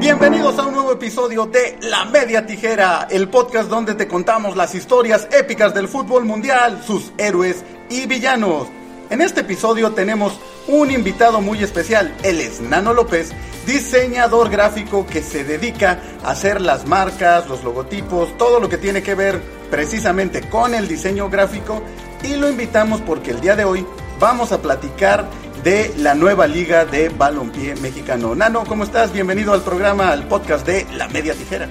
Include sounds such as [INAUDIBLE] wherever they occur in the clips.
Bienvenidos a un nuevo episodio de La Media Tijera, el podcast donde te contamos las historias épicas del fútbol mundial, sus héroes y villanos. En este episodio tenemos un invitado muy especial, él es Nano López, diseñador gráfico que se dedica a hacer las marcas, los logotipos, todo lo que tiene que ver precisamente con el diseño gráfico y lo invitamos porque el día de hoy vamos a platicar de la nueva liga de balompié mexicano. Nano, ¿cómo estás? Bienvenido al programa, al podcast de La Media Tijera.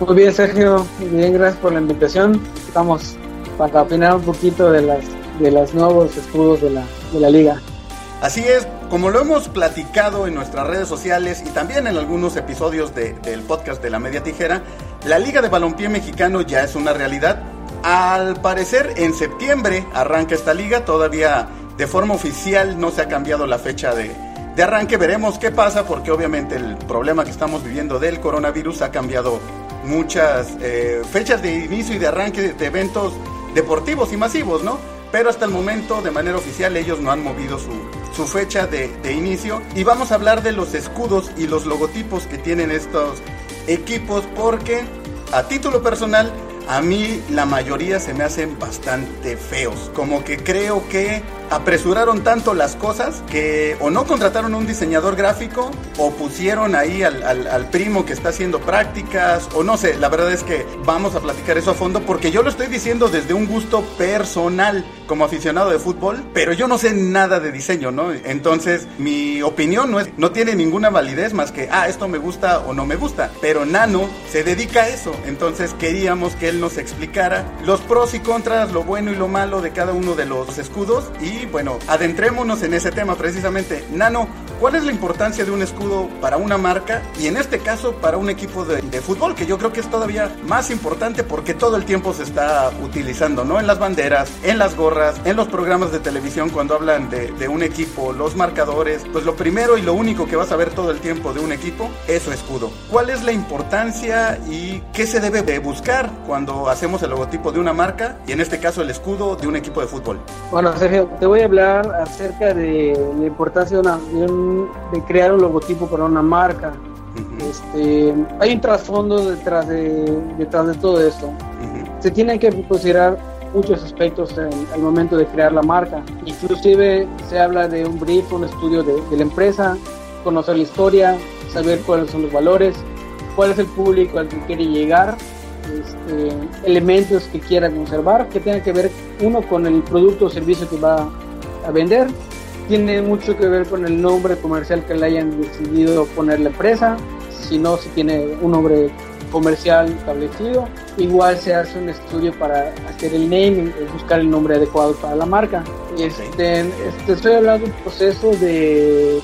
Muy bien, Sergio. Muy bien, gracias por la invitación. Estamos para opinar un poquito de las de los nuevos escudos de la, de la liga. Así es, como lo hemos platicado en nuestras redes sociales y también en algunos episodios del podcast de La Media Tijera, la Liga de Balompié Mexicano ya es una realidad. Al parecer en septiembre arranca esta liga, todavía de forma oficial no se ha cambiado la fecha de, de arranque, veremos qué pasa porque obviamente el problema que estamos viviendo del coronavirus ha cambiado muchas eh, fechas de inicio y de arranque de eventos deportivos y masivos, ¿no? pero hasta el momento de manera oficial ellos no han movido su, su fecha de, de, inicio. Y vamos a hablar de los escudos y los logotipos que tienen estos equipos porque a título personal a mí la mayoría se me hacen bastante feos. Como que creo que apresuraron tanto las cosas que o no contrataron un diseñador gráfico o pusieron ahí al, al, primo que está haciendo prácticas o no sé, la verdad es que vamos a platicar eso a fondo porque yo lo estoy diciendo desde un gusto personal como aficionado de fútbol, pero yo no sé nada de diseño, ¿no? Entonces mi opinión no, es, no tiene ninguna validez más que, ah, esto me gusta o no me gusta, pero Nano se dedica a eso, entonces queríamos que él nos explicara los pros y contras, lo bueno y lo malo de cada uno de los escudos y bueno, adentrémonos en ese tema precisamente. Nano, ¿cuál es la importancia de un escudo para una marca y en este caso para un equipo de, de, fútbol? Que yo creo que es todavía más importante porque todo el tiempo se está utilizando, ¿no? En las banderas, en las gorras, en los programas de televisión cuando hablan de, de un equipo, los marcadores. Pues lo primero y lo único que vas a ver todo el tiempo de un equipo es su escudo. ¿Cuál es la importancia y qué se debe de buscar cuando hacemos el logotipo de una marca y en este caso el escudo de un equipo de fútbol? Bueno, Sergio, te voy a hablar acerca de la importancia de, una, de, un, de crear un logotipo para una marca. Uh -huh. este, hay un trasfondo detrás de, detrás de todo esto. Uh -huh. Se tienen que considerar muchos aspectos en el momento de crear la marca. Inclusive se habla de un brief, un estudio de, de la empresa, conocer la historia, saber cuáles son los valores, cuál es el público al que quiere llegar este, elementos que quiera conservar, que tengan que ver uno con el producto o servicio que va a vender, tiene mucho que ver con el nombre comercial que le hayan decidido poner la empresa, si no, si tiene un nombre comercial establecido, igual se hace un estudio para hacer el naming, buscar el nombre adecuado para la marca. Este, este, estoy hablando de un proceso de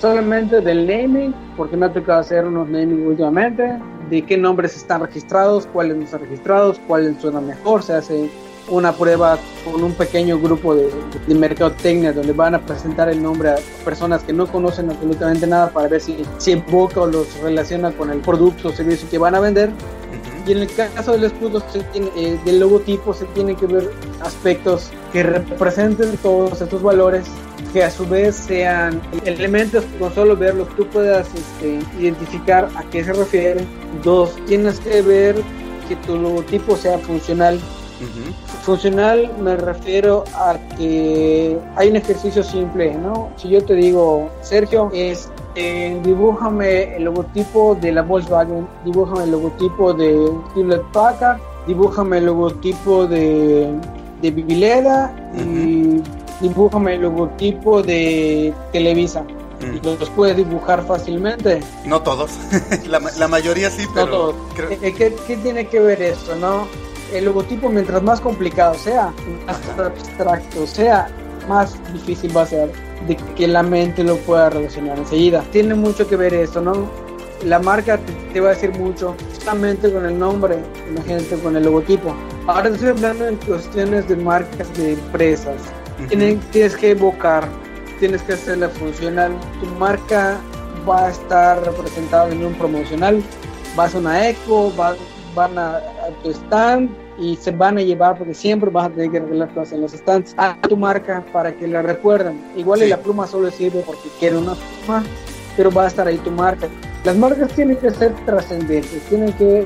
solamente del naming, porque me ha tocado hacer unos naming últimamente, de qué nombres están registrados, cuáles no están registrados, cuáles suenan mejor, se hace una prueba con un pequeño grupo de, de mercadotecnia donde van a presentar el nombre a personas que no conocen absolutamente nada para ver si, si evoca o los relaciona con el producto o servicio que van a vender. Y en el caso del escudo, se tiene, eh, del logotipo, se tienen que ver aspectos que representen todos estos valores, que a su vez sean elementos con solo verlos tú puedas este, identificar a qué se refiere. Dos, tienes que ver que tu logotipo sea funcional. Uh -huh. Funcional me refiero a que hay un ejercicio simple, ¿no? Si yo te digo, Sergio, es eh, dibújame el logotipo de la Volkswagen, dibújame el logotipo de Hewlett Packard, dibújame el logotipo de, de uh -huh. y dibújame el logotipo de Televisa. Mm. Los puedes dibujar fácilmente. No todos, [LAUGHS] la, la, mayoría sí, pero... No todos. Creo... ¿Qué, ¿Qué, ¿Qué, tiene que ver esto, no? El logotipo, mientras más complicado sea, más Ajá. abstracto sea, más difícil va a ser de que la mente lo pueda relacionar enseguida. Tiene mucho que ver esto, ¿no? La marca te, va a decir mucho, solamente con el nombre, imagínate con el logotipo. Ahora estoy hablando en cuestiones de marcas de empresas. Uh -huh. tienes, tienes que evocar, tienes que hacerla funcional. Tu marca va a estar representada en un promocional, vas a una eco, va, van a, a tu stand y se van a llevar porque siempre vas a tener que arreglar cosas en los stands a tu marca para que la recuerden. Igual sí. la pluma solo sirve porque quiere una pluma, pero va a estar ahí tu marca. Las marcas tienen que ser trascendentes, tienen que,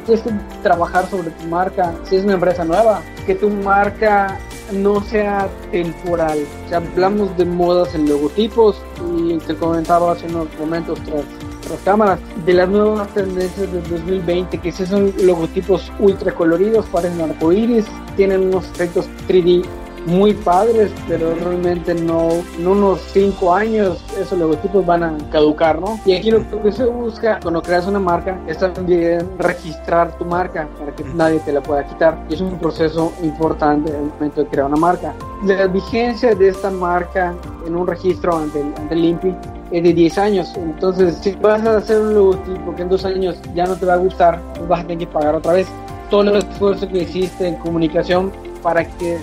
trabajar sobre tu marca. Si es una empresa nueva, que tu marca no sea temporal. O hablamos de modas en logotipos y te comentaba hace unos momentos tras las cámaras de las nuevas tendencias del 2020 que si son logotipos ultra coloridos parecen arcoíris tienen unos efectos 3D muy padres, pero realmente no, en unos 5 años esos logotipos van a caducar, ¿no? Y aquí lo que se busca cuando creas una marca es también registrar tu marca para que nadie te la pueda quitar. Y es un proceso importante en el momento de crear una marca. La vigencia de esta marca en un registro ante el, ante el INPI es de 10 años. Entonces, si vas a hacer un logotipo que en dos años ya no te va a gustar, pues vas a tener que pagar otra vez. Todo el esfuerzo que hiciste en comunicación para que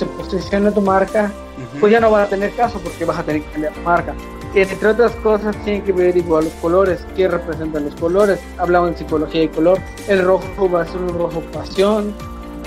se posicione tu marca, pues ya no va a tener caso porque vas a tener que cambiar tu marca. Entre otras cosas, tienen que ver igual los colores, qué representan los colores. Hablamos en psicología de color. El rojo va a ser un rojo pasión,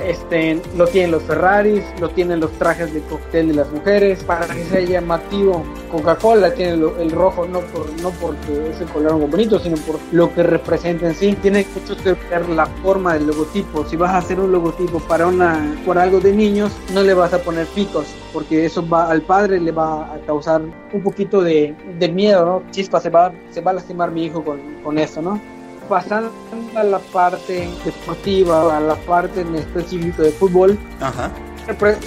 este, lo tienen los Ferraris, lo tienen los trajes de cóctel de las mujeres, para que sea llamativo. Coca-Cola tiene el rojo no por no porque es el color muy bonito, sino por lo que representa en sí. Tiene mucho que ver la forma del logotipo. Si vas a hacer un logotipo para una por algo de niños, no le vas a poner picos, porque eso va al padre le va a causar un poquito de, miedo, ¿no? Chispa, se va, a lastimar mi hijo con, con esto, ¿no? Pasando a la parte deportiva, a la parte en específico de fútbol,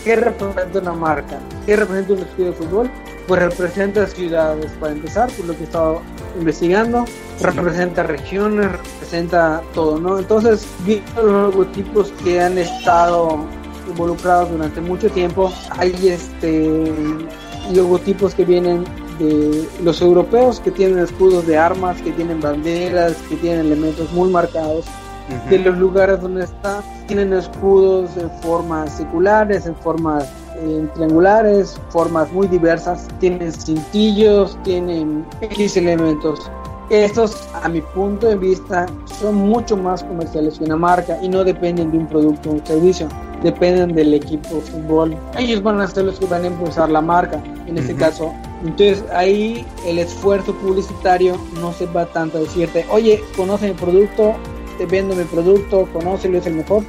¿qué representa una marca? ¿Qué representa un estudio de fútbol? Pues representa ciudades, para empezar, por lo que he estado investigando, representa regiones, representa todo, ¿no? Entonces, viendo los logotipos que han estado involucrados durante mucho tiempo, hay este logotipos que vienen de los europeos que tienen escudos de armas, que tienen banderas, que tienen elementos muy marcados. De los lugares donde están, tienen escudos en formas circulares, en formas eh, triangulares, formas muy diversas. Tienen cintillos, tienen X elementos. Estos, a mi punto de vista, son mucho más comerciales que una marca y no dependen de un producto o un servicio, dependen del equipo de fútbol. Ellos van a ser los que van a impulsar la marca, en este caso entonces ahí el esfuerzo publicitario no se va tanto a decirte, oye, conoce mi producto, te vendo mi producto, conócelo, es el mejor,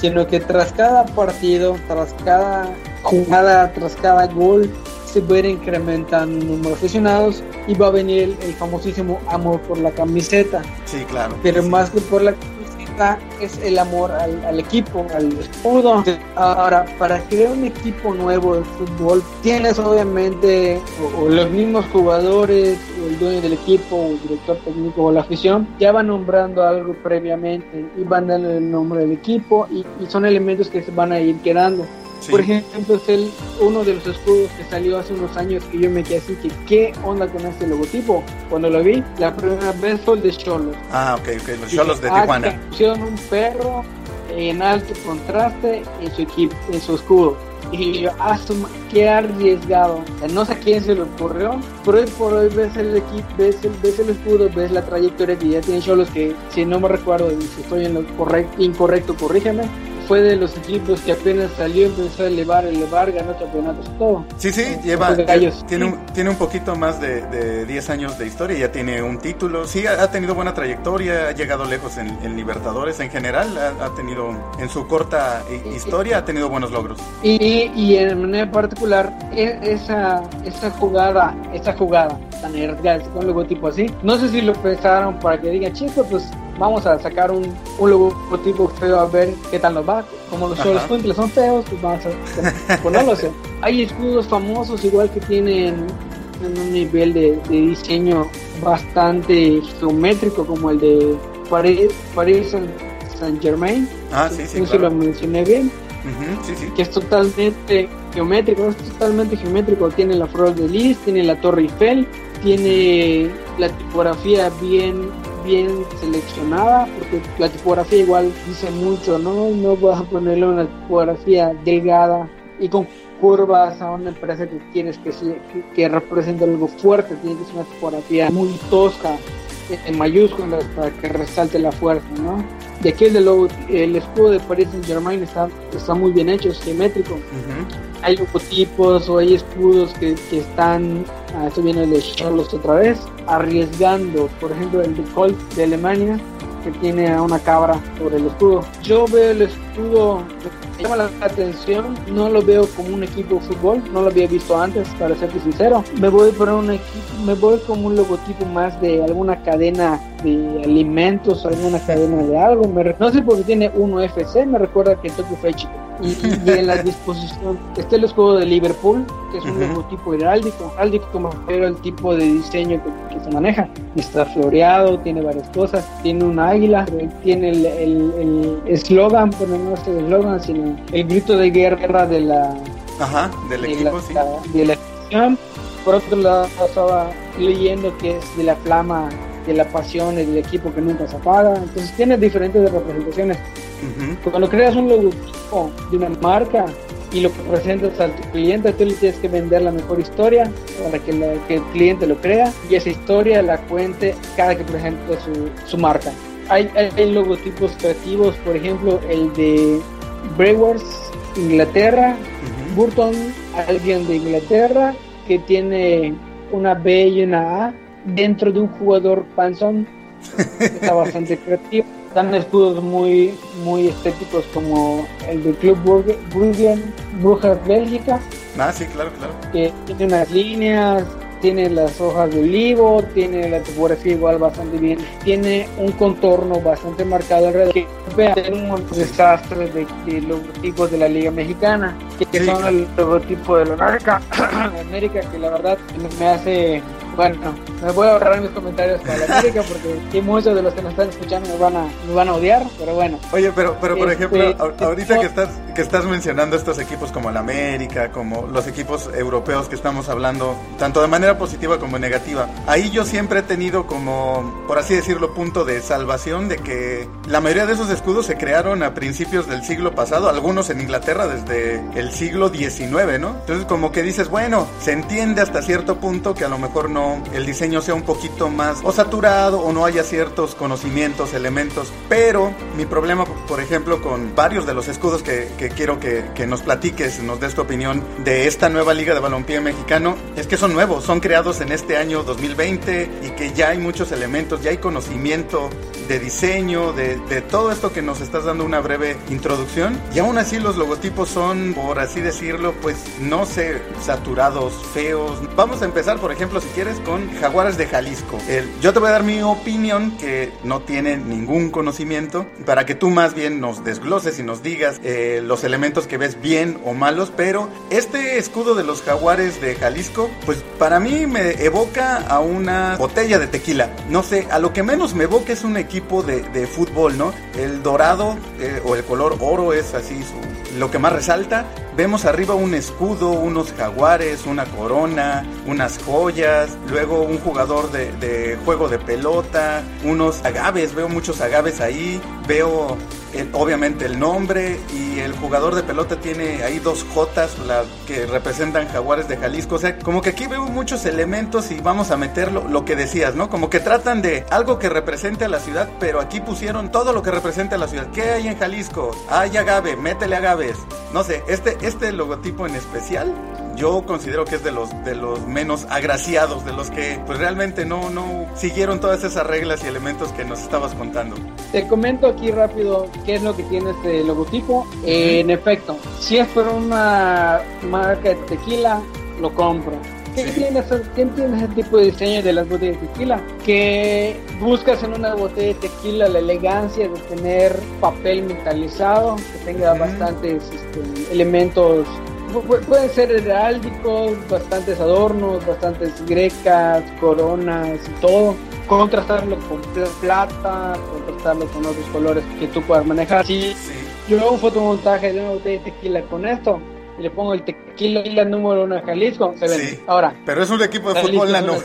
sino que tras cada partido, tras cada jugada, tras cada gol, se va a ir incrementando el número de aficionados y va a venir el, famosísimo amor por la camiseta. Sí, claro. Pero más que por la es el amor al, equipo, al escudo. Ahora, para crear un equipo nuevo de fútbol, tienes obviamente o, los mismos jugadores, o el dueño del equipo, o el director técnico o la afición, ya van nombrando algo previamente y van dando el nombre del equipo y son elementos que se van a ir quedando. Por ejemplo, es el, uno de los escudos que salió hace unos años que yo me quedé así que qué onda con este logotipo. Cuando lo vi, la primera vez fue el de Cholos. Ah, ok, ok, los Cholos de ah, Tijuana. Pusieron un perro en alto contraste en su equipo, en su escudo. Y yo, ah, qué arriesgado. no sé a quién se le ocurrió, pero hoy por hoy ves el equipo, ves el, ves el escudo, ves la trayectoria que ya tiene Cholos, que si no me recuerdo, si estoy en lo correcto, incorrecto, corrígeme fue de los equipos que apenas salió, empezó a elevar, elevar, ganó campeonatos, todo. Sí, sí, lleva, tiene, un, tiene un poquito más de, de 10 años de historia, ya tiene un título, sí, ha, tenido buena trayectoria, ha llegado lejos en, Libertadores en general, ha, tenido, en su corta historia, ha tenido buenos logros. Y, y en manera particular, e, esa, esa jugada, esa jugada tan arriesgada, con un logotipo así, no sé si lo pensaron para que digan, chicos, pues vamos a sacar un, un logotipo feo a ver qué tal nos va. Como los solos son feos, pues vamos a [LAUGHS] ponerlos. Hay escudos famosos igual que tienen un nivel de, diseño bastante geométrico como el de Paris, Paris Saint Germain. Ah, sí, sí. lo mencioné bien. Que es totalmente geométrico, es totalmente geométrico. Tiene la Flor de Lis, tiene la Torre Eiffel, tiene la tipografía bien bien seleccionada, porque la tipografía igual dice mucho, ¿no? No vas a ponerle una tipografía delgada y con curvas a una empresa que quieres que, que, represente algo fuerte, tiene que ser una tipografía muy tosca, en mayúsculas, para que resalte la fuerza, ¿no? de aquí el, el escudo de Paris Saint Germain está, está muy bien hecho, es simétrico. Hay logotipos o hay escudos que, que están, ah, esto viene de Charlos otra vez, arriesgando, por ejemplo el de Colt de Alemania, que tiene a una cabra sobre el escudo. Yo veo el escudo me llama la atención, no lo veo como un equipo de fútbol, no lo había visto antes, para ser sincero. Me voy por un equipo, me voy como un logotipo más de alguna cadena de alimentos, alguna cadena de algo. Me, no sé por qué tiene uno FC, me recuerda que Tokyo Fried Y, y, en la [LAUGHS] disposición está el escudo de Liverpool, que es un logotipo heráldico, heráldico como pero el tipo de diseño que, se maneja. Está floreado, tiene varias cosas, tiene un águila, tiene el eslogan, el, pero no es el eslogan, sino el grito de guerra de la Ajá, del equipo, sí. de la por otro lado estaba leyendo que es de la flama de la pasión del equipo que nunca se apaga entonces tiene diferentes representaciones cuando creas un logotipo de una marca y lo presentas al cliente, tú le tienes que vender la mejor historia para que, el cliente lo crea y esa historia la cuente cada que presente su, su marca. Hay, hay, logotipos creativos, por ejemplo, el de Brewers, Inglaterra, Burton, alguien de Inglaterra, que tiene una B y una A dentro de un jugador panzón. [LAUGHS] Está bastante creativo. Están escudos muy, muy estéticos como el del Club Bruggen, Brujas Bélgica. Ah, sí, claro, claro. Que tiene unas líneas, tiene las hojas de olivo, tiene la topografía igual bastante bien, tiene un contorno bastante marcado alrededor que vean un desastre de, de, logotipos de la Liga Mexicana, que, son el logotipo de la América, [COUGHS] América que la verdad me hace bueno, me voy a ahorrar mis comentarios para la América porque muchos de los que nos están escuchando me van a, van a odiar, pero bueno. Oye, pero, pero por este, ejemplo, ahorita que estás, que estás mencionando estos equipos como la América, como los equipos europeos que estamos hablando, tanto de manera positiva como negativa, ahí yo siempre he tenido como, por así decirlo, punto de salvación de que la mayoría de esos escudos se crearon a principios del siglo pasado, algunos en Inglaterra desde el siglo XIX, ¿no? Entonces como que dices, bueno, se entiende hasta cierto punto que a lo mejor no el diseño sea un poquito más o saturado o no haya ciertos conocimientos, elementos. Pero mi problema, por ejemplo, con varios de los escudos que, quiero que, nos platiques, nos des tu opinión de esta nueva liga de balompié mexicano, es que son nuevos, son creados en este año 2020 y que ya hay muchos elementos, ya hay conocimiento de diseño, de, de todo esto que nos estás dando una breve introducción. Y aún así los logotipos son, por así decirlo, pues no sé, saturados, feos. Vamos a empezar, por ejemplo, si quieres, con Jaguares de Jalisco. yo te voy a dar mi opinión, que no tiene ningún conocimiento, para que tú más bien nos desgloses y nos digas eh, los elementos que ves bien o malos, pero este escudo de los Jaguares de Jalisco, pues para mí me evoca a una botella de tequila. No sé, a lo que menos me evoca es un equipo de, fútbol, ¿no? El dorado eh, o el color oro es así lo que más resalta Vemos arriba un escudo, unos jaguares, una corona, unas joyas, luego un jugador de, juego de pelota, unos agaves, veo muchos agaves ahí, veo obviamente el nombre y el jugador de pelota tiene ahí dos Jotas que representan jaguares de Jalisco. O sea, como que aquí veo muchos elementos y vamos a meterlo, lo que decías, ¿no? Como que tratan de algo que represente a la ciudad, pero aquí pusieron todo lo que representa a la ciudad. ¿Qué hay en Jalisco? Hay agave, métele agaves. No sé, este, este logotipo en especial yo considero que es de los de los menos agraciados, de los que pues realmente no no siguieron todas esas reglas y elementos que nos estabas contando. Te comento aquí rápido qué es lo que tiene este logotipo. en efecto, si es por una marca de tequila, lo compro. ¿Qué, tiene, ese tipo de diseño de las botellas de tequila? Que buscas en una botella de tequila la elegancia de tener papel metalizado, que tenga bastantes este, elementos pueden ser heráldicos, bastantes adornos, bastantes grecas, coronas y todo. Contrastarlo con plata, contrastarlo con otros colores que tú puedas manejar. Si yo hago un fotomontaje de una botella de tequila con esto, y le pongo el tequila número uno de Jalisco, se vende. Ahora, pero es un equipo de fútbol, no. [LAUGHS]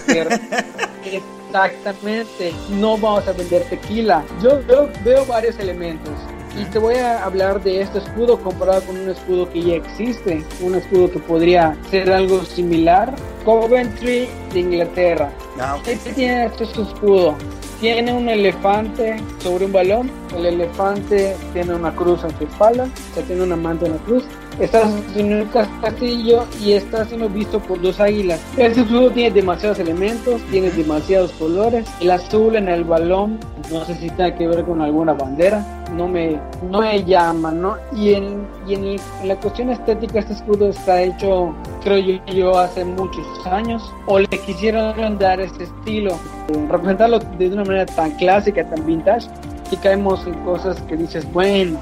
Exactamente, no vamos a vender tequila. Yo veo varios elementos. Y te voy a hablar de este escudo comparado con un escudo que ya existe, un escudo que podría ser algo similar. Coventry de Inglaterra. Ah, ¿Qué tiene este escudo? tiene un elefante sobre un balón, el elefante tiene una cruz en su espalda, o sea, tiene una manta en la cruz, está en un castillo y está siendo visto por dos águilas. Este escudo tiene demasiados elementos, tiene demasiados colores, el azul en el balón, no sé si tiene que ver con alguna bandera, no me, no me llama, ¿no? Y, en, y en, la cuestión estética este escudo está hecho, creo yo, yo, hace muchos años, o le quisieron dar ese estilo, representarlo de una manera tan clásica, tan vintage, y caemos en cosas que dices, bueno,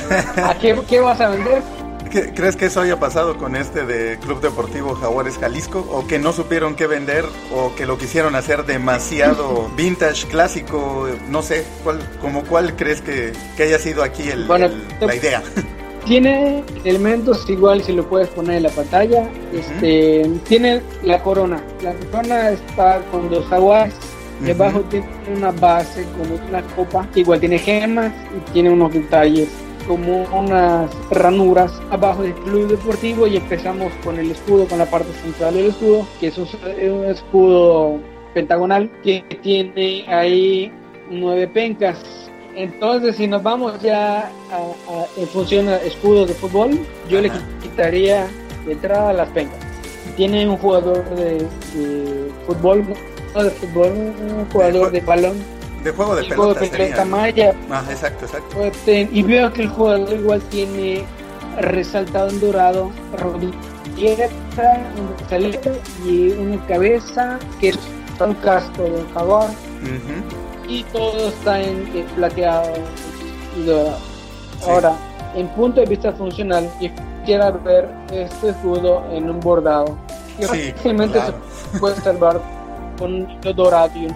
[LAUGHS] ¿a qué, qué vas a vender? ¿Crees que eso haya pasado con este de Club Deportivo Jaguares Jalisco? ¿O que no supieron qué vender? ¿O que lo quisieron hacer demasiado vintage, clásico? No sé, ¿cuál, como cuál crees que, que haya sido aquí el, la idea? [LAUGHS] Tiene elementos igual si lo puedes poner en la pantalla. Este, Tiene la corona. La corona está con dos jaguares. Debajo tiene una base como una copa. Igual tiene gemas y tiene unos detalles como unas ranuras abajo del club deportivo y empezamos con el escudo, con la parte central del escudo, que es un, escudo pentagonal que tiene ahí nueve pencas. Entonces, si nos vamos ya en función a escudo de fútbol, yo le quitaría de entrada las pencas. Tiene un jugador de, fútbol, no de fútbol, un jugador de balón de juego de pelota. Juego malla. Ah, exacto, exacto. Y veo que el jugador igual tiene resaltado en dorado, rodillera, un y una cabeza que es un casco de jaguar. Y todo está en, plateado y dorado. Ahora, en punto de vista funcional, yo quiero ver este escudo en un bordado. Y sí, se puede salvar con un dorado y un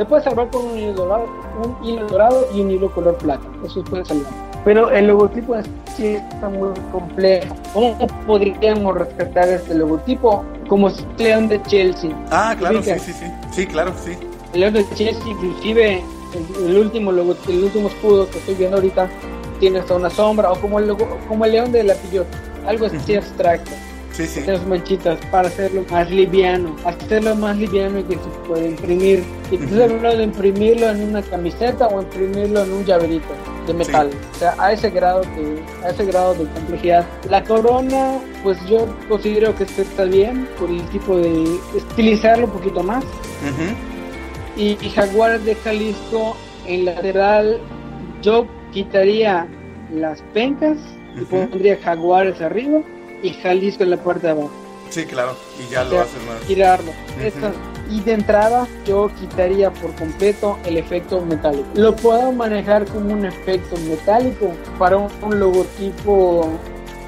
se puede salvar con un hilo dorado, un hilo dorado y un hilo color plata. Eso puede salvar. Pero el logotipo sí está muy complejo. ¿Cómo podríamos rescatar este logotipo? Como León de Chelsea. Ah, claro, sí, sí, sí. Sí, claro, sí. El León de Chelsea, inclusive el, último logo, el último escudo que estoy viendo ahorita, tiene hasta una sombra, o como el, logo, como el León de la Pillot. Algo así abstracto sí, sí. manchitas para hacerlo más liviano, hacerlo más liviano y que se puede imprimir. Y tú de imprimirlo en una camiseta o imprimirlo en un llaverito de metal. O sea, a ese grado de, a ese grado de complejidad. La corona, pues yo considero que está bien por el tipo de estilizarlo un poquito más. y, Jaguar de Jalisco en lateral, yo quitaría las pencas y pondría jaguares arriba y Jalisco en la puerta de abajo. Sí, claro, y ya lo haces más. Girarlo. Y de entrada yo quitaría por completo el efecto metálico. Lo puedo manejar como un efecto metálico para un, logotipo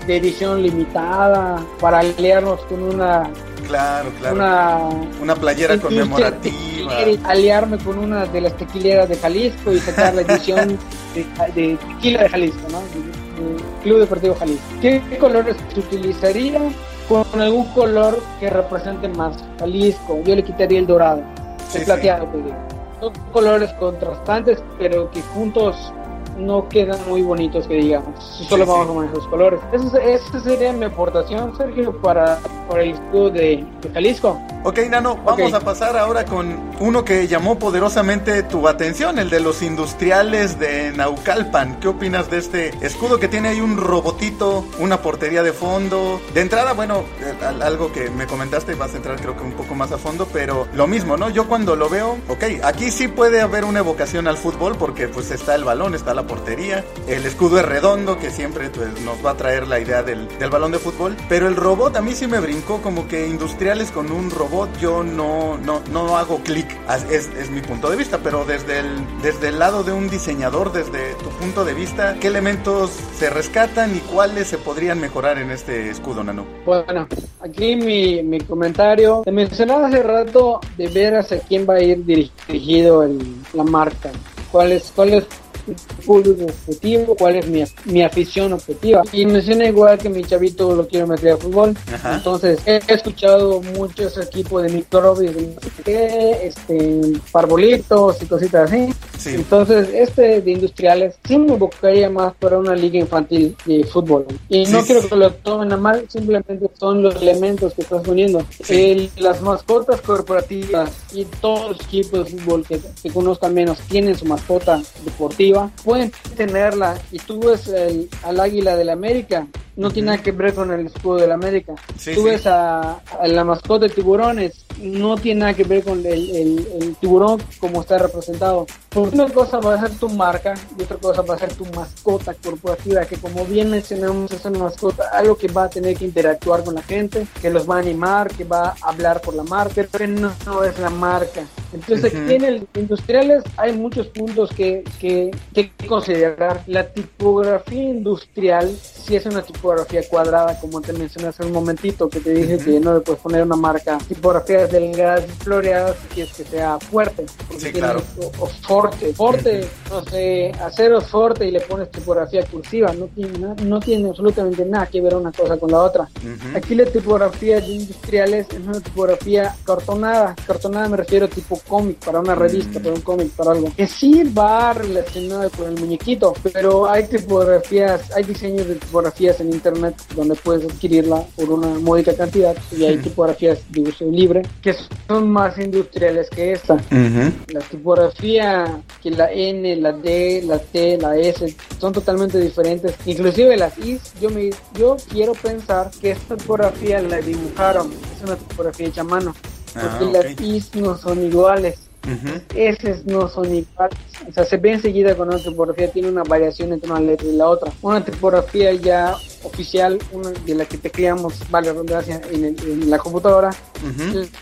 de edición limitada, para aliarnos con una Claro, claro. Una, una playera conmemorativa. Aliarme con una de las tequileras de Jalisco y sacar la edición [LAUGHS] de, de tequila de Jalisco, ¿no? Club Deportivo Jalisco. ¿Qué colores se utilizaría? Con algún color que represente más Jalisco. Yo le quitaría el dorado, el plateado, pues, Son colores contrastantes, pero que juntos no quedan muy bonitos que digamos, solo vamos a manejar los colores. Esa, sería mi aportación, Sergio, para, para el escudo de, Jalisco. Ok, Nano, vamos a pasar ahora con uno que llamó poderosamente tu atención, el de los industriales de Naucalpan. ¿Qué opinas de este escudo que tiene ahí un robotito, una portería de fondo? De entrada, bueno, eh, algo que me comentaste, vas a entrar creo que un poco más a fondo, pero lo mismo, ¿no? Yo cuando lo veo, ok, aquí sí puede haber una evocación al fútbol porque pues está el balón, está la portería. El escudo es redondo, que siempre pues, nos va a traer la idea del, balón de fútbol. Pero el robot a mí sí me brincó como que industriales con un robot yo no, no, no hago clic. Es, es, mi punto de vista, pero desde el, desde el lado de un diseñador, desde tu punto de vista, ¿qué elementos se rescatan y cuáles se podrían mejorar en este escudo, Nano? Bueno, aquí mi, mi comentario. Te mencionaba hace rato de ver hacia quién va a ir dirigido el, la marca. ¿Cuál es, cuál es público objetivo, cuál es mi, mi afición objetiva. Y me suena igual que mi chavito lo quiero meter a fútbol. Entonces, he escuchado muchos equipos de microbios, de este, parbolitos y cositas así. Entonces, este de industriales sí me buscaría más para una liga infantil de fútbol. Y no quiero que lo tomen a mal, simplemente son los elementos que estás poniendo. las mascotas corporativas y todos los equipos de fútbol que, que conozcan menos tienen su mascota deportiva, pueden tenerla. Y tú ves el, al águila de la América, no tiene nada que ver con el escudo de la América. tú ves a, la mascota de tiburones, no tiene nada que ver con el, tiburón como está representado. Porque una cosa va a ser tu marca y otra cosa va a ser tu mascota corporativa, que como bien mencionamos es una mascota, algo que va a tener que interactuar con la gente, que los va a animar, que va a hablar por la marca, pero no, es la marca. Entonces aquí en el industriales hay muchos puntos que, que, que considerar. La tipografía industrial si es una tipografía cuadrada, como te mencioné hace un momentito, que te dije que no le puedes poner una marca tipografías delgadas y floreadas si es que sea fuerte. Sí, claro. O, forte. Forte, no sé, aceros forte y le pones tipografía cursiva. No tiene, no tiene absolutamente nada que ver una cosa con la otra. Aquí la tipografía de industriales es una tipografía cartonada. Cartonada me refiero a tipo cómic, para una revista, para un cómic, para algo. Que sí va relacionado con el muñequito, pero hay tipografías, hay diseños de tipografías en internet donde puedes adquirirla por una módica cantidad y hay tipografías de uso libre que son más industriales que esta. La tipografía que la N, la D, la T, la S son totalmente diferentes. Inclusive las I, yo me yo quiero pensar que esta tipografía la dibujaron, es una tipografía hecha a mano, ah, porque las I no son iguales. Uh no son iguales. O sea, se ve enseguida cuando una tipografía tiene una variación entre una letra y la otra. Una tipografía ya oficial, una de la que te creamos, vale redundancia, en, en, la computadora,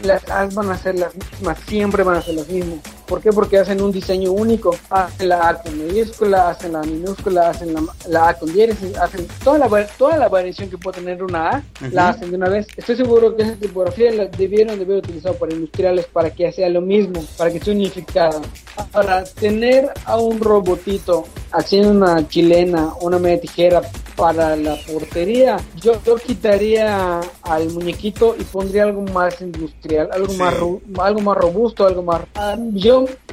las as van a ser las mismas, siempre van a ser las mismas. ¿Por qué? Porque hacen un diseño único. Hacen la A con mayúscula, hacen la minúscula, hacen la, A con diéresis, hacen toda la, toda la variación que puede tener una A, la hacen de una vez. Estoy seguro que esa tipografía la debieron de haber utilizado para industriales para que sea lo mismo, para que esté unificada. Para tener a un robotito haciendo una chilena, una media tijera para la portería, yo, yo quitaría al muñequito y pondría algo más industrial, algo más algo más robusto, algo más. Ah,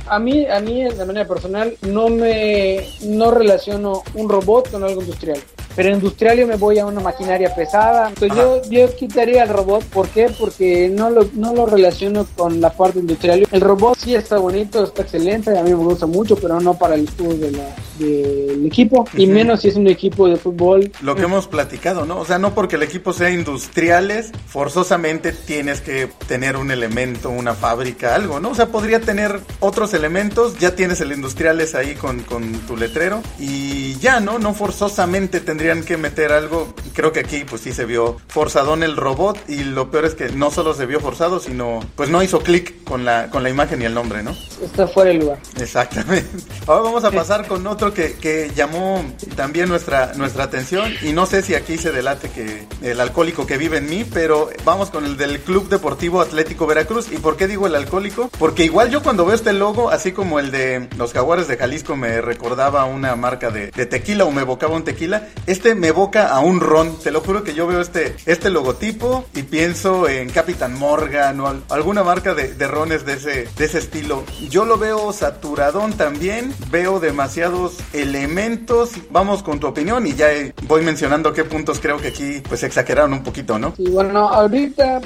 a mí a mí de manera personal no me no relaciono un robot con algo industrial. Pero industrial yo me voy a una maquinaria pesada. Entonces yo, yo quitaría el robot. ¿Por qué? Porque no lo, no lo relaciono con la parte industrial. El robot sí está bonito, está excelente. A mí me gusta mucho, pero no para el estudio de la, del equipo. Y menos si es un equipo de fútbol. Lo que hemos platicado, ¿no? O sea, no porque el equipo sea industriales, forzosamente tienes que tener un elemento, una fábrica, algo, ¿no? O sea, podría tener otros elementos. Ya tienes el industriales ahí con, con tu letrero. Y ya, ¿no? No forzosamente tendría que meter algo. Creo que aquí pues sí se vio forzadón el robot y lo peor es que no solo se vio forzado, sino pues no hizo clic con la, con la imagen y el nombre, ¿no? Está fuera del lugar. Exactamente. [LAUGHS] Ahora vamos a pasar con otro que, que llamó también nuestra, nuestra atención y no sé si aquí se delate que el alcohólico que vive en mí, pero vamos con el del Club Deportivo Atlético Veracruz. ¿Y por qué digo el alcohólico? Porque igual yo cuando veo este logo, así como el de los jaguares de Jalisco me recordaba una marca de, de tequila o me evocaba un tequila, este me evoca a un ron. Te lo juro que yo veo este, este logotipo y pienso en Capitán Morgan o alguna marca de, de rones de ese, de ese estilo. Yo lo veo saturadón también. Veo demasiados elementos. Vamos con tu opinión y ya voy mencionando qué puntos creo que aquí pues exageraron un poquito, ¿no? Sí, bueno, ahorita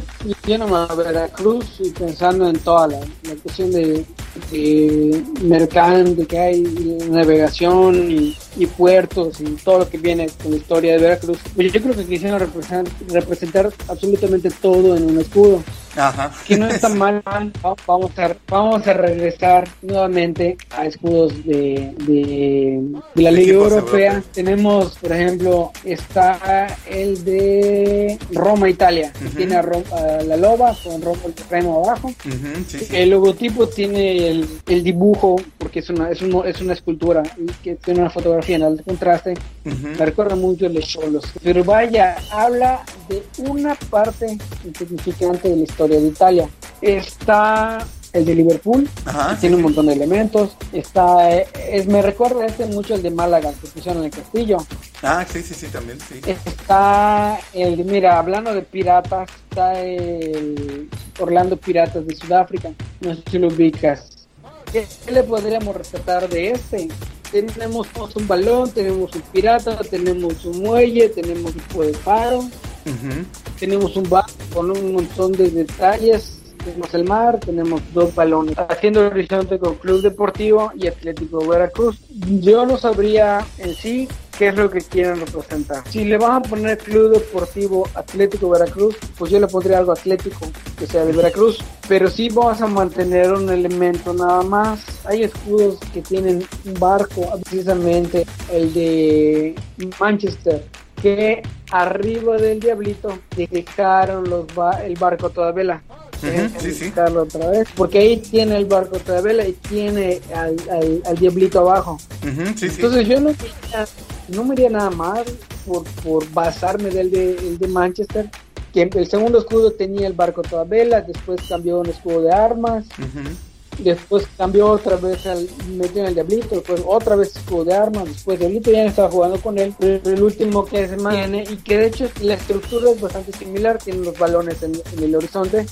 yéndome a Veracruz y pensando en toda la, cuestión de, de mercante que hay, navegación y puertos y todo lo que viene con la historia de Veracruz. Pues yo creo que quisieron representar, representar absolutamente todo en un escudo. Ajá. Que no está mal, vamos a, vamos a regresar nuevamente a escudos de, de, la Liga Europea. Tenemos, por ejemplo, está el de Roma, Italia, que tiene a, la loba con Roma el remo abajo. El logotipo tiene el, el, dibujo, porque es una, es, es una escultura que tiene una fotografía en alto contraste. Me recuerda mucho el de Cholos. Pero vaya, habla de una parte insignificante de la historia de Italia. Está el de Liverpool, tiene un montón de elementos. Está, es, me recuerda este mucho el de Málaga, que pusieron en el castillo. Ah, sí, sí, sí, también, sí. Está el, mira, hablando de piratas, está el Orlando Piratas de Sudáfrica. No sé si lo ubicas. ¿qué le podríamos rescatar de este? Tenemos un balón, tenemos un pirata, tenemos un muelle, tenemos un tipo de faro, tenemos un barco con un montón de detalles tenemos el mar, tenemos dos balones. Haciendo horizonte con Club Deportivo y Atlético Veracruz. Yo no sabría en sí qué es lo que quieren representar. Si le van a poner Club Deportivo Atlético Veracruz, pues yo le pondría algo atlético, que sea de Veracruz. Pero sí vamos a mantener un elemento nada más. Hay escudos que tienen un barco, precisamente el de Manchester que arriba del diablito dejaron los el barco toda vela sí, sí. otra vez, porque ahí tiene el barco otra vela y tiene al, al, diablito abajo. Entonces yo no, no me iría nada más por, por basarme del de, el de Manchester, que el segundo escudo tenía el barco toda vela, después cambió un escudo de armas después cambió otra vez al metió en el Diablito, después otra vez escudo de armas, después Diablito ya no estaba jugando con él, pero el último que se mantiene y que de hecho la estructura es bastante similar, tiene los balones en, el horizonte,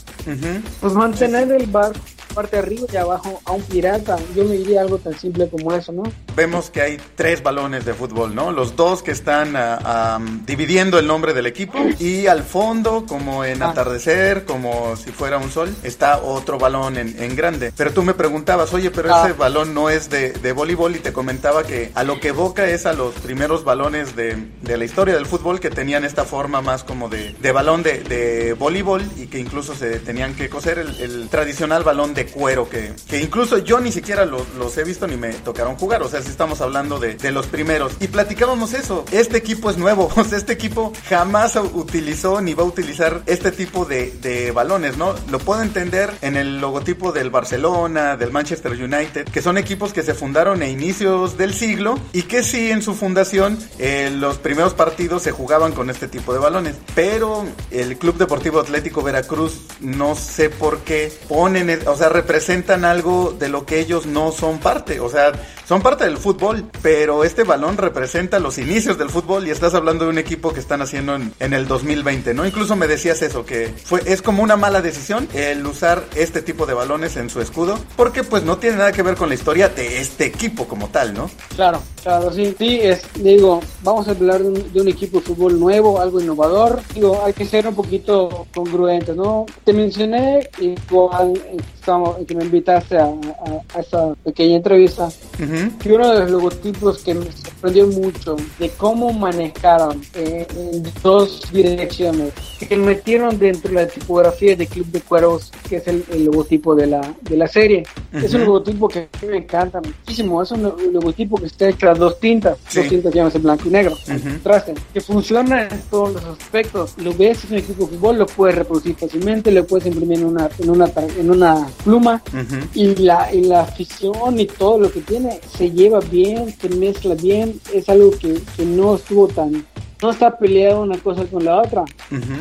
pues mantener el bar parte de arriba y abajo a un pirata. Yo me diría algo tan simple como eso, ¿no? Vemos que hay tres balones de fútbol, ¿no? Los dos que están ah, dividiendo el nombre del equipo y al fondo, como en ah. atardecer, como si fuera un sol, está otro balón en, grande. Pero tú me preguntabas, oye, pero ese ah. balón no es de, voleibol y te comentaba que a lo que evoca es a los primeros balones de, la historia del fútbol que tenían esta forma más como de, balón de, voleibol y que incluso se tenían que coser el, el tradicional balón de cuero que, que incluso yo ni siquiera los, he visto ni me tocaron jugar. O sea, si estamos hablando de, de, los primeros. Y platicábamos eso. Este equipo es nuevo. [LAUGHS] O sea, este equipo jamás utilizó ni va a utilizar este tipo de, de balones, ¿no? Lo puedo entender en el logotipo del Barcelona, del Manchester United, que son equipos que se fundaron a inicios del siglo y que sí en su fundación eh, los primeros partidos se jugaban con este tipo de balones. Pero el Club Deportivo Atlético Veracruz, no sé por qué ponen, o sea, representan algo de lo que ellos no son parte. O sea, son parte del fútbol, pero este balón representa los inicios del fútbol y estás hablando de un equipo que están haciendo en, el 2020, ¿no? Incluso me decías eso, que fue, es como una mala decisión el usar este tipo de balones en su escudo, porque pues no tiene nada que ver con la historia de este equipo como tal, ¿no? Claro, claro, sí, sí, es, digo, vamos a hablar de un, equipo de fútbol nuevo, algo innovador, digo, hay que ser un poquito congruentes, ¿no? Te mencioné igual, estamos, que me invitaste a, a, esa pequeña entrevista, que uno de los logotipos que me sorprendió mucho de cómo manejaron eh, en dos direcciones, que metieron dentro de la tipografía de Club de Cuervos, que es el, logotipo de la, de la serie. Es un logotipo que me encanta muchísimo, es un logotipo que está hecho a dos tintas, dos tintas llamas blanco y negro, que funciona en todos los aspectos. Lo ves en un equipo de fútbol, lo puedes reproducir fácilmente, lo puedes imprimir en una, en una, en una pluma y, la, y la afición y todo lo que tiene se lleva bien, se mezcla bien, es algo que, que no estuvo tan no está peleado una cosa con la otra.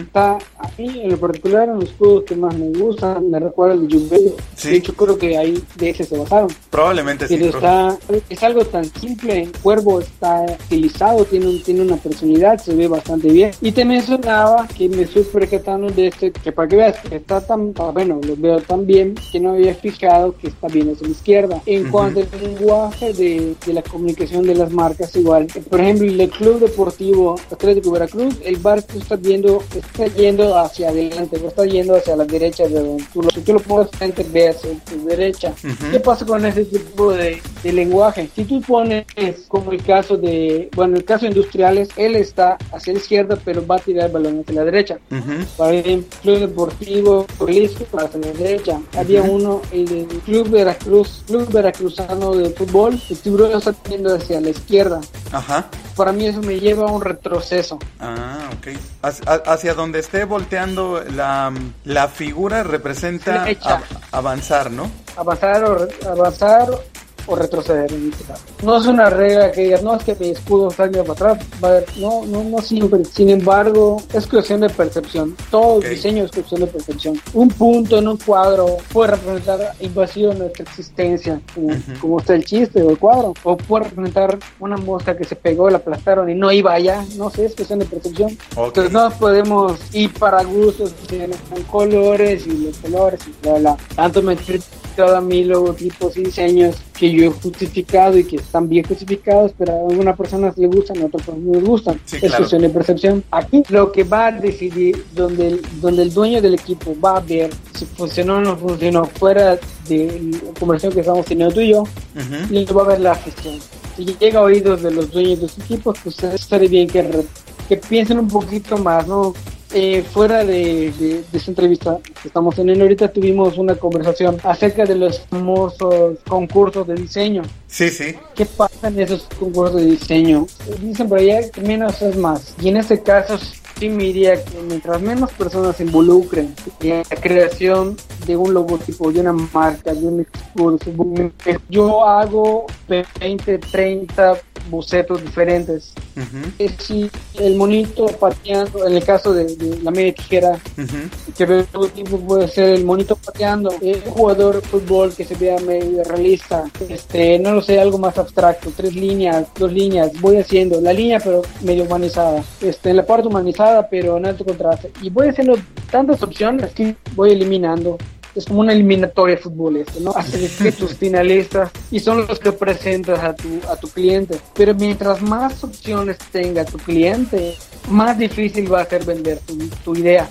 Está a mí en lo particular en los juegos que más me gustan, me recuerda el de De hecho creo que ahí de ese se basaron. Probablemente sí. Está, es algo tan simple, el cuervo está estilizado, tiene, un, tiene una personalidad, se ve bastante bien. Y te mencionaba que me estoy percatando de este, que para que veas que está tan, bueno, lo veo tan bien que no había fijado que está bien hacia la izquierda. En cuanto al lenguaje de, de la comunicación de las marcas, igual. Por ejemplo, el Club Deportivo Atlético Veracruz, el barco está viendo, está yendo hacia adelante, no está yendo hacia la derecha de donde tú lo, si tú lo pones frente, ve hacia tu derecha. ¿Qué pasa con ese tipo de, de, lenguaje? Si tú pones, como el caso de, bueno, el caso industriales, él está hacia la izquierda, pero va a tirar el balón hacia la derecha. Por ejemplo, Club Deportivo hacia la derecha. Había uno, el Club Veracruz, Club Veracruzano de fútbol, el tiburón está yendo hacia la izquierda. Ajá. Para mí eso me lleva a un retroceso. Ah, ok. Hacia, donde esté volteando la, la figura representa avanzar, ¿no? Avanzar o avanzar o retroceder en este caso. No es una regla que digas, no, es que mi escudo está para atrás. no, no, no siempre. Sin embargo, es cuestión de percepción. Todo el diseño es cuestión de percepción. Un punto en un cuadro puede representar invasión de nuestra existencia, como, está el chiste del cuadro. O puede representar una mosca que se pegó, la aplastaron y no iba allá. No sé, es cuestión de percepción. Entonces no podemos ir para gustos, con colores y los colores y bla, bla. Tanto meter mostrado a mí logotipos y diseños que yo he justificado y que están bien justificados, pero a algunas personas les gustan, a otras personas no les gustan. es cuestión de percepción. Aquí lo que va a decidir, donde el, donde el dueño del equipo va a ver si funcionó o no funcionó fuera de la conversación que estamos teniendo tú y yo, y va a ver la gestión. Si llega a oídos de los dueños de los equipos, pues estaría bien que, que piensen un poquito más, ¿no? Eh, fuera de, de, esa entrevista que estamos teniendo ahorita, tuvimos una conversación acerca de los famosos concursos de diseño. Sí, sí. ¿Qué pasa en esos concursos de diseño? Dicen por allá que menos es más. Y en este caso, sí me diría que mientras menos personas se involucren en la creación de un logotipo, de una marca, de un discurso, yo hago 20, 30 bocetos diferentes. Es si el monito pateando, en el caso de, la media tijera, que veo todo tiempo puede ser el monito pateando, el jugador de fútbol que se vea medio realista, este, no lo sé, algo más abstracto, tres líneas, dos líneas, voy haciendo la línea pero medio humanizada, este, en la parte humanizada pero en alto contraste, y voy haciendo tantas opciones que voy eliminando es como una eliminatoria de fútbol esto, ¿no? Haces tus finalistas y son los que presentas a tu, a tu cliente. Pero mientras más opciones tenga tu cliente, más difícil va a ser vender tu, tu idea.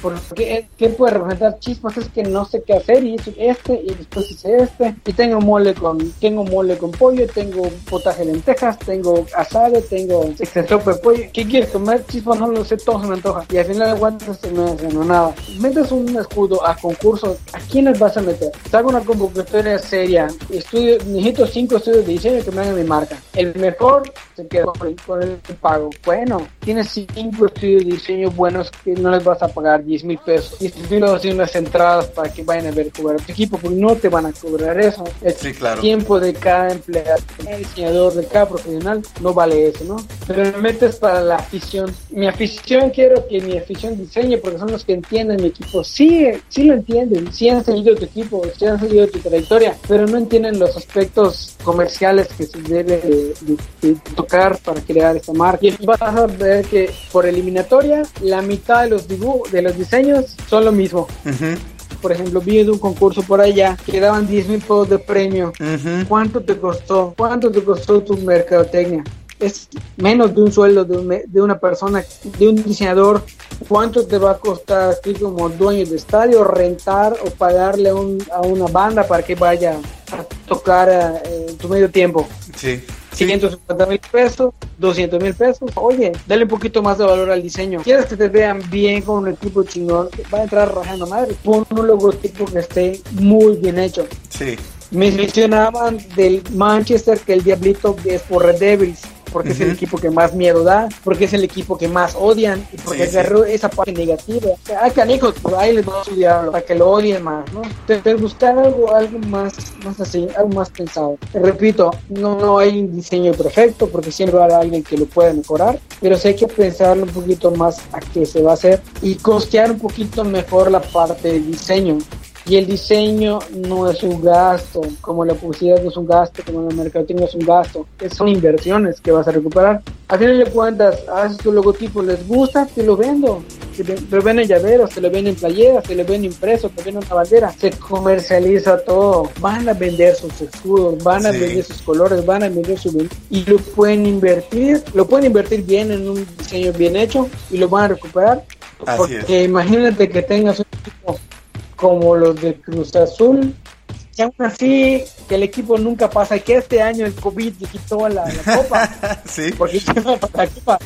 Porque ¿qué puede representar chispas? Es que no sé qué hacer y hice este y después hice este y tengo mole con tengo mole con pollo, tengo potaje de lentejas, tengo asado, tengo exceso de pollo. ¿Qué quieres comer? Chispas no lo sé, todo se me antoja. Y al final de cuentas no no nada. Metes un escudo a concurso, ¿a quiénes vas a meter? Hago una convocatoria seria, estudio, necesito cinco estudios de diseño que me hagan mi marca. El mejor se queda con el pago. Bueno, tienes cinco estudios de diseño buenos que no les vas a pagar 10 mil pesos. Y si no hacer unas entradas para que vayan a ver cobrar tu equipo, porque no te van a cobrar eso. El tiempo de cada empleado, cada diseñador, de cada profesional, no vale eso, ¿no? Pero me metes para la afición. Mi afición quiero que mi afición diseñe porque son los que entienden mi equipo. Sí, sí lo entienden, sí han seguido tu equipo, sí han seguido tu trayectoria, pero no entienden los aspectos comerciales que se debe de, tocar para crear esta marca. Y vas a ver que por eliminatoria la mitad de los dibujos, de los diseños son lo mismo. Por ejemplo, vi de un concurso por allá que daban 10 mil pesos de premio. ¿Cuánto te costó? ¿Cuánto te costó tu mercadotecnia? es menos de un sueldo de, de, una persona, de un diseñador, cuánto te va a costar a como dueño de estadio rentar o pagarle a una banda para que vaya a tocar eh, en tu medio tiempo. Sí. 550 mil pesos, 200 mil pesos. Oye, dale un poquito más de valor al diseño. Quieres que te vean bien con un equipo chingón, va a entrar rajando madre. Pon un logotipo que esté muy bien hecho. Sí. Me mencionaban del Manchester que el Diablito es por Red Devils porque es el equipo que más miedo da, porque es el equipo que más odian y porque agarró esa parte negativa. Hay canijos, por ahí les va a estudiar para que lo odien más, ¿no? Pero buscar algo, algo más, más así, algo más pensado. repito, no, no hay un diseño perfecto porque siempre va a haber alguien que lo pueda mejorar, pero sí hay que pensarlo un poquito más a qué se va a hacer y costear un poquito mejor la parte del diseño. Y el diseño no es un gasto, como la publicidad no es un gasto, como la mercadotecnia es un gasto, son inversiones que vas a recuperar. A final de cuentas, haces tu logotipo, les gusta, te lo vendo. Te lo venden llaveros, te lo venden playeras, te lo venden impreso, te venden una bandera. Se comercializa todo. Van a vender sus escudos, van a vender sus colores, van a vender su... Y lo pueden invertir, lo pueden invertir bien en un diseño bien hecho y lo van a recuperar. porque imagínate que tengas un equipo como los de Cruz Azul. Y aún así, que el equipo nunca pasa que este año el COVID le quitó la, la copa. [LAUGHS] sí. Porque [LAUGHS] la copa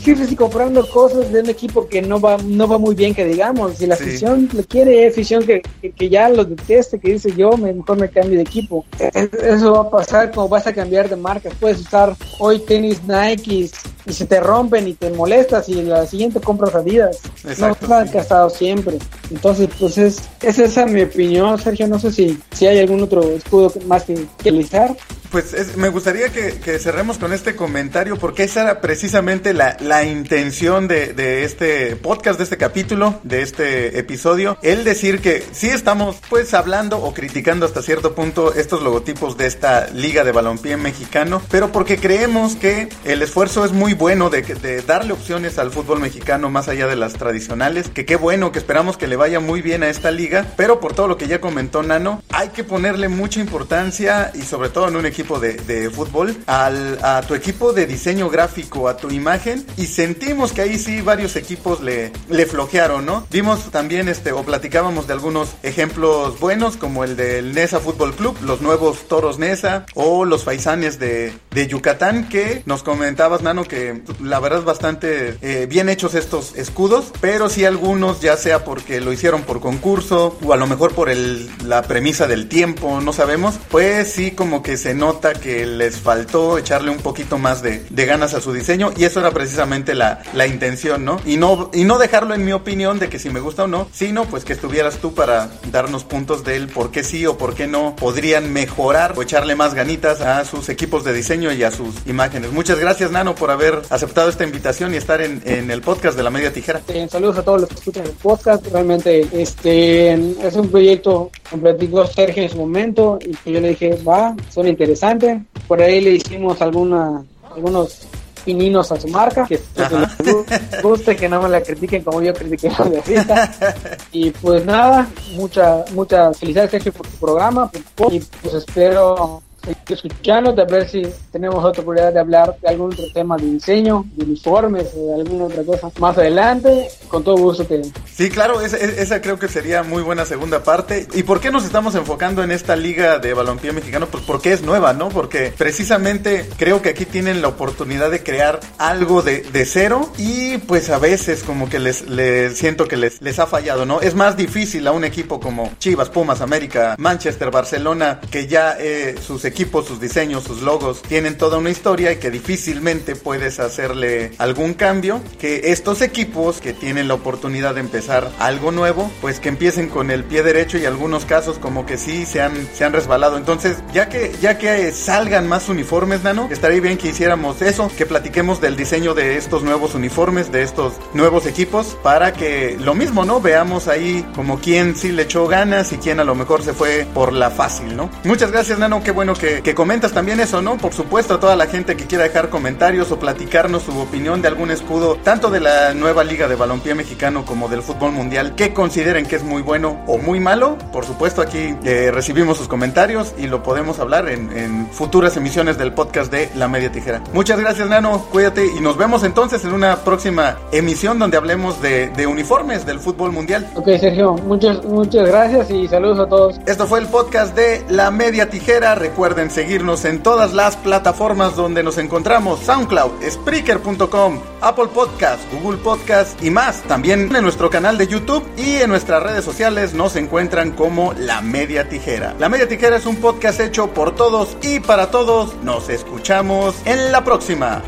jefe sí comprando cosas de un equipo que no va no va muy bien que digamos si la afición le quiere afición que, que, ya lo deteste que dice yo mejor me cambio de equipo eso va a pasar como vas a cambiar de marca puedes usar hoy tenis Nike y se te rompen y te molestas y la siguiente compras Adidas. Exacto, no has gastado siempre. Entonces pues es, es esa mi opinión Sergio. No sé si si hay algún otro escudo más que, que utilizar. Pues me gustaría que, cerremos con este comentario porque esa era precisamente la, intención de, este podcast, de este capítulo, de este episodio. El decir que sí estamos pues hablando o criticando hasta cierto punto estos logotipos de esta liga de balompié mexicano, pero porque creemos que el esfuerzo es muy bueno de, darle opciones al fútbol mexicano más allá de las tradicionales, que qué bueno, que esperamos que le vaya muy bien a esta liga, pero por todo lo que ya comentó Nano, hay que ponerle mucha importancia y sobre todo en un equipo de, fútbol a tu equipo de diseño gráfico, a tu imagen y sentimos que ahí sí varios equipos le, le flojearon, ¿no? Vimos también este o platicábamos de algunos ejemplos buenos como el del Nesa Fútbol Club, los nuevos Toros Nesa o los Faisanes de, de Yucatán que nos comentabas, Nano, que la verdad es bastante eh, bien hechos estos escudos, pero sí algunos ya sea porque lo hicieron por concurso o a lo mejor por el, la premisa del tiempo, no sabemos, pues sí como que se nota que les faltó echarle un poquito más de, de ganas a su diseño y eso precisamente la, la intención, ¿no? Y no y no dejarlo en mi opinión de que si me gusta o no, sino pues que estuvieras tú para darnos puntos del por qué sí o por qué no podrían mejorar o echarle más ganitas a sus equipos de diseño y a sus imágenes. Muchas gracias Nano por haber aceptado esta invitación y estar en, en el podcast de la media tijera. Eh, saludos a todos los que escuchan el podcast. Realmente este es un proyecto completó Sergio en su momento y que yo le dije, va, son interesantes. Por ahí le hicimos alguna, algunos pininos a su marca, que, [LAUGHS] que guste, que no me la critiquen como yo critiqué la de [LAUGHS] Y pues nada, muchas muchas felicidades Sergio por tu programa y pues espero escuchando, a ver si tenemos otra oportunidad de hablar de algún otro tema de diseño, de uniformes de alguna otra cosa más adelante. Con todo gusto que... Sí, claro, esa, esa, creo que sería muy buena segunda parte. ¿Y por qué nos estamos enfocando en esta liga de balompié mexicano? Pues porque es nueva, ¿no? Porque precisamente creo que aquí tienen la oportunidad de crear algo de, de cero y pues a veces como que les, les siento que les, les ha fallado, ¿no? Es más difícil a un equipo como Chivas, Pumas, América, Manchester, Barcelona, que ya eh, sus equipos, sus diseños, sus logos tienen toda una historia y que difícilmente puedes hacerle algún cambio, que estos equipos que tienen la oportunidad de empezar algo nuevo, pues que empiecen con el pie derecho y algunos casos como que sí se han, se han resbalado. Entonces, ya que, ya que salgan más uniformes, Nano, estaría bien que hiciéramos eso, que platiquemos del diseño de estos nuevos uniformes, de estos nuevos equipos, para que lo mismo, ¿no? Veamos ahí como quién sí le echó ganas y quién a lo mejor se fue por la fácil, ¿no? Muchas gracias, Nano, qué bueno que, que comentas también eso, ¿no? Por supuesto, a toda la gente que quiera dejar comentarios o platicarnos su opinión de algún escudo, tanto de la nueva liga de balompié mexicano como del fútbol mundial, que consideren que es muy bueno o muy malo. Por supuesto, aquí eh, recibimos sus comentarios y lo podemos hablar en, en, futuras emisiones del podcast de La Media Tijera. Muchas gracias, Nano. Cuídate y nos vemos entonces en una próxima emisión donde hablemos de, de uniformes del fútbol mundial. Ok, Sergio, muchas, muchas gracias y saludos a todos. Esto fue el podcast de La Media Tijera. Recuerden seguirnos en todas las plataformas donde nos encontramos: SoundCloud, Spreaker.com, Apple Podcast, Google Podcast y más. También en nuestro canal de YouTube y en nuestras redes sociales nos encuentran como La Media Tijera. La Media Tijera es un podcast hecho por todos y para todos. Nos escuchamos en la próxima.